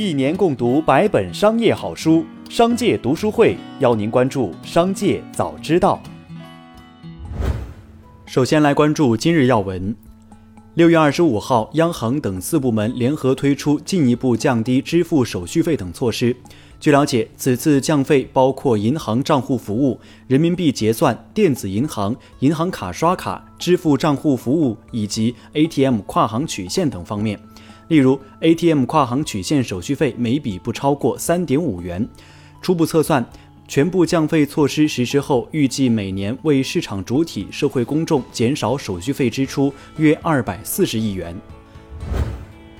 一年共读百本商业好书，商界读书会邀您关注商界早知道。首先来关注今日要闻。六月二十五号，央行等四部门联合推出进一步降低支付手续费等措施。据了解，此次降费包括银行账户服务、人民币结算、电子银行、银行卡刷卡、支付账户服务以及 ATM 跨行取现等方面。例如，ATM 跨行取现手续费每笔不超过三点五元。初步测算，全部降费措施实施后，预计每年为市场主体、社会公众减少手续费支出约二百四十亿元。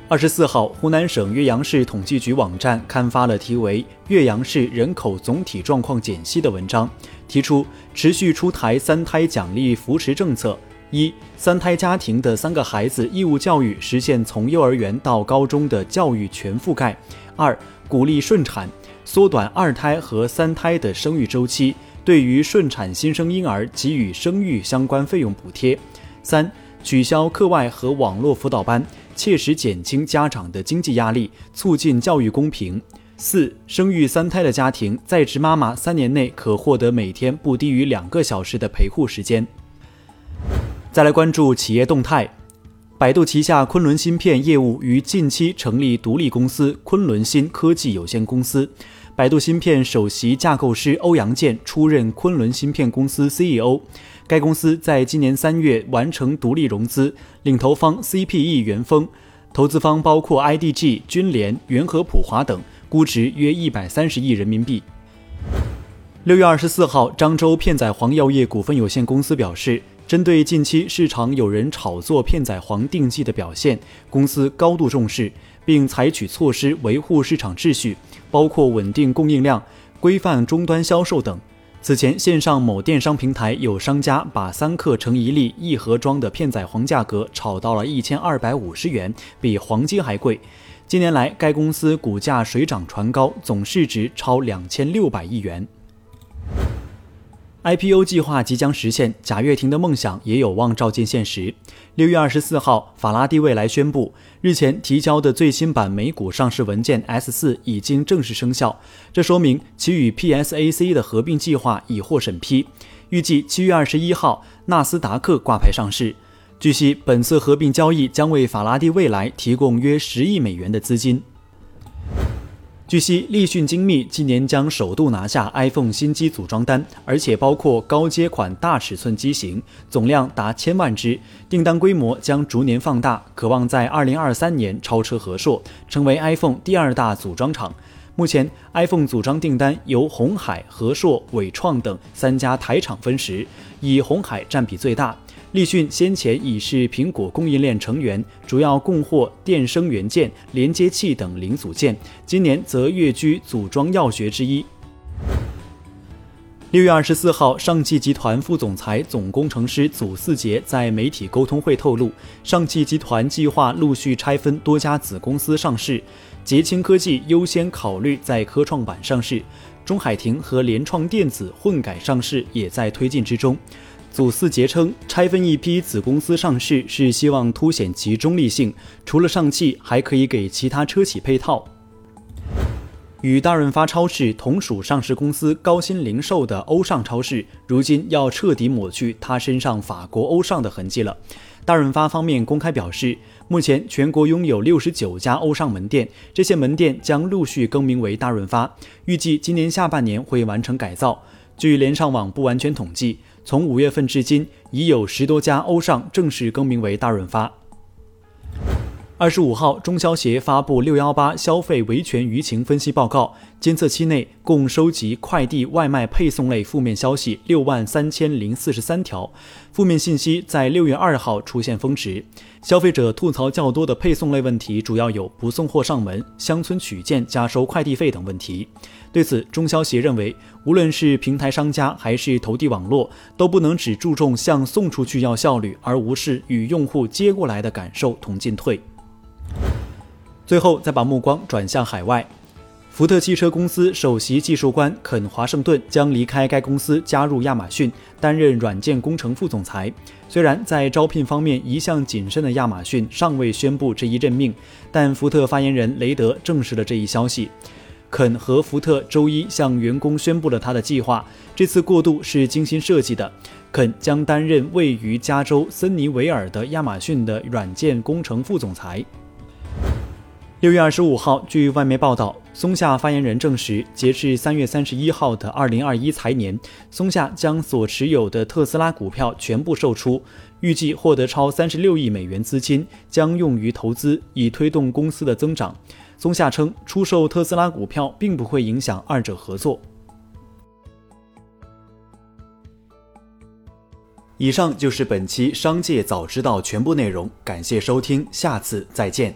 二十四号，湖南省岳阳市统计局网站刊发了题为《岳阳市人口总体状况简析》的文章，提出持续出台三胎奖励扶持政策。一三胎家庭的三个孩子义务教育实现从幼儿园到高中的教育全覆盖。二鼓励顺产，缩短二胎和三胎的生育周期，对于顺产新生婴儿给予生育相关费用补贴。三取消课外和网络辅导班，切实减轻家长的经济压力，促进教育公平。四生育三胎的家庭，在职妈妈三年内可获得每天不低于两个小时的陪护时间。再来关注企业动态，百度旗下昆仑芯片业务于近期成立独立公司昆仑芯科技有限公司，百度芯片首席架构师欧阳健出任昆仑芯片公司 CEO。该公司在今年三月完成独立融资，领投方 CPE 元丰，投资方包括 IDG、君联、元和普华等，估值约一百三十亿人民币。六月二十四号，漳州片仔癀药业股份有限公司表示。针对近期市场有人炒作片仔癀定剂的表现，公司高度重视，并采取措施维护市场秩序，包括稳定供应量、规范终端销售等。此前，线上某电商平台有商家把三克乘一粒一盒装的片仔癀价格炒到了一千二百五十元，比黄金还贵。近年来，该公司股价水涨船高，总市值超两千六百亿元。IPO 计划即将实现，贾跃亭的梦想也有望照进现实。六月二十四号，法拉第未来宣布，日前提交的最新版美股上市文件 S 四已经正式生效，这说明其与 PSAC 的合并计划已获审批，预计七月二十一号纳斯达克挂牌上市。据悉，本次合并交易将为法拉第未来提供约十亿美元的资金。据悉，立讯精密今年将首度拿下 iPhone 新机组装单，而且包括高阶款大尺寸机型，总量达千万只，订单规模将逐年放大，渴望在2023年超车和硕，成为 iPhone 第二大组装厂。目前，iPhone 组装订单由红海、和硕、伟创等三家台厂分食，以红海占比最大。立讯先前已是苹果供应链成员，主要供货电声元件、连接器等零组件，今年则跃居组装药学之一。六月二十四号，上汽集团副总裁、总工程师祖四杰在媒体沟通会透露，上汽集团计划陆续拆分多家子公司上市，捷青科技优先考虑在科创板上市，中海庭和联创电子混改上市也在推进之中。祖四杰称，拆分一批子公司上市是希望凸显其中立性，除了上汽，还可以给其他车企配套。与大润发超市同属上市公司高鑫零售的欧尚超市，如今要彻底抹去他身上法国欧尚的痕迹了。大润发方面公开表示，目前全国拥有六十九家欧尚门店，这些门店将陆续更名为大润发，预计今年下半年会完成改造。据联上网不完全统计。从五月份至今，已有十多家欧尚正式更名为大润发。二十五号，中消协发布六幺八消费维权舆情分析报告，监测期内共收集快递外卖配送类负面消息六万三千零四十三条，负面信息在六月二号出现峰值。消费者吐槽较多的配送类问题，主要有不送货上门、乡村取件加收快递费等问题。对此，中消协认为，无论是平台商家还是投递网络，都不能只注重向送出去要效率，而无视与用户接过来的感受同进退。最后，再把目光转向海外。福特汽车公司首席技术官肯·华盛顿将离开该公司，加入亚马逊，担任软件工程副总裁。虽然在招聘方面一向谨慎的亚马逊尚未宣布这一任命，但福特发言人雷德证实了这一消息。肯和福特周一向员工宣布了他的计划。这次过渡是精心设计的。肯将担任位于加州森尼维尔的亚马逊的软件工程副总裁。六月二十五号，据外媒报道，松下发言人证实，截至三月三十一号的二零二一财年，松下将所持有的特斯拉股票全部售出，预计获得超三十六亿美元资金，将用于投资，以推动公司的增长。松下称，出售特斯拉股票并不会影响二者合作。以上就是本期《商界早知道》全部内容，感谢收听，下次再见。